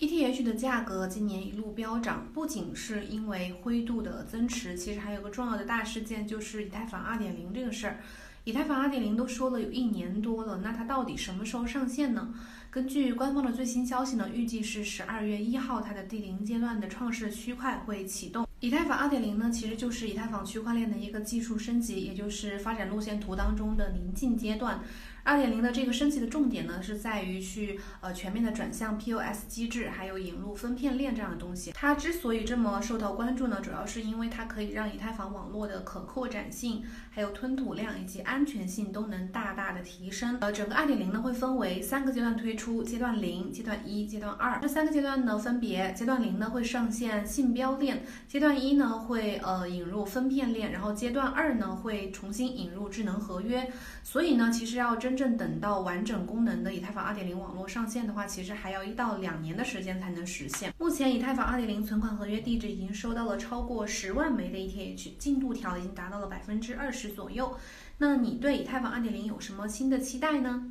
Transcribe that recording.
ETH 的价格今年一路飙涨，不仅是因为灰度的增持，其实还有个重要的大事件，就是以太坊2.0这个事儿。以太坊2.0都说了有一年多了，那它到底什么时候上线呢？根据官方的最新消息呢，预计是十二月一号，它的第零阶段的创世区块会启动。以太坊2.0呢，其实就是以太坊区块链的一个技术升级，也就是发展路线图当中的临近阶段。二点零的这个升级的重点呢，是在于去呃全面的转向 POS 机制，还有引入分片链这样的东西。它之所以这么受到关注呢，主要是因为它可以让以太坊网络的可扩展性、还有吞吐量以及安全性都能大大的提升。呃，整个二点零呢会分为三个阶段推出，阶段零、阶段一、阶段二。这三个阶段呢，分别阶段零呢会上线信标链，阶段一呢会呃引入分片链，然后阶段二呢会重新引入智能合约。所以呢，其实要真真正等到完整功能的以太坊2.0网络上线的话，其实还要一到两年的时间才能实现。目前以太坊2.0存款合约地址已经收到了超过十万枚的 ETH，进度条已经达到了百分之二十左右。那你对以太坊2.0有什么新的期待呢？